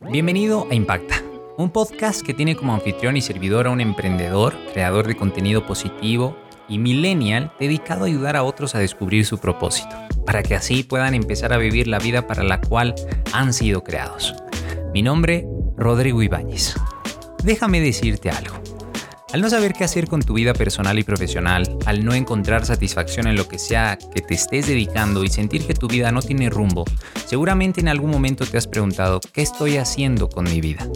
Bienvenido a Impacta, un podcast que tiene como anfitrión y servidor a un emprendedor, creador de contenido positivo y millennial dedicado a ayudar a otros a descubrir su propósito, para que así puedan empezar a vivir la vida para la cual han sido creados. Mi nombre, Rodrigo Ibáñez. Déjame decirte algo. Al no saber qué hacer con tu vida personal y profesional, al no encontrar satisfacción en lo que sea que te estés dedicando y sentir que tu vida no tiene rumbo, seguramente en algún momento te has preguntado, ¿qué estoy haciendo con mi vida?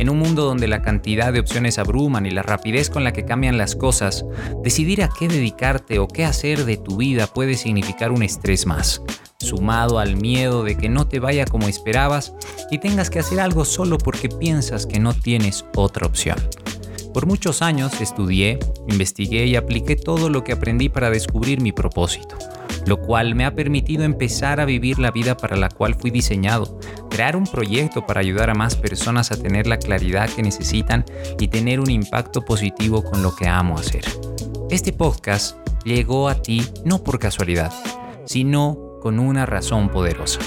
En un mundo donde la cantidad de opciones abruman y la rapidez con la que cambian las cosas, decidir a qué dedicarte o qué hacer de tu vida puede significar un estrés más, sumado al miedo de que no te vaya como esperabas y tengas que hacer algo solo porque piensas que no tienes otra opción. Por muchos años estudié, investigué y apliqué todo lo que aprendí para descubrir mi propósito, lo cual me ha permitido empezar a vivir la vida para la cual fui diseñado, crear un proyecto para ayudar a más personas a tener la claridad que necesitan y tener un impacto positivo con lo que amo hacer. Este podcast llegó a ti no por casualidad, sino con una razón poderosa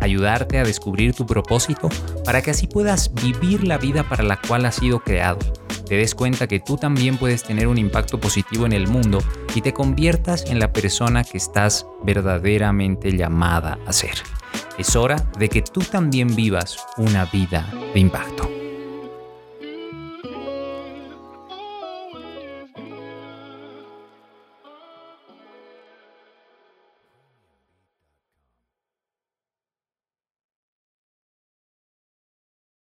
ayudarte a descubrir tu propósito para que así puedas vivir la vida para la cual has sido creado te des cuenta que tú también puedes tener un impacto positivo en el mundo y te conviertas en la persona que estás verdaderamente llamada a ser. Es hora de que tú también vivas una vida de impacto.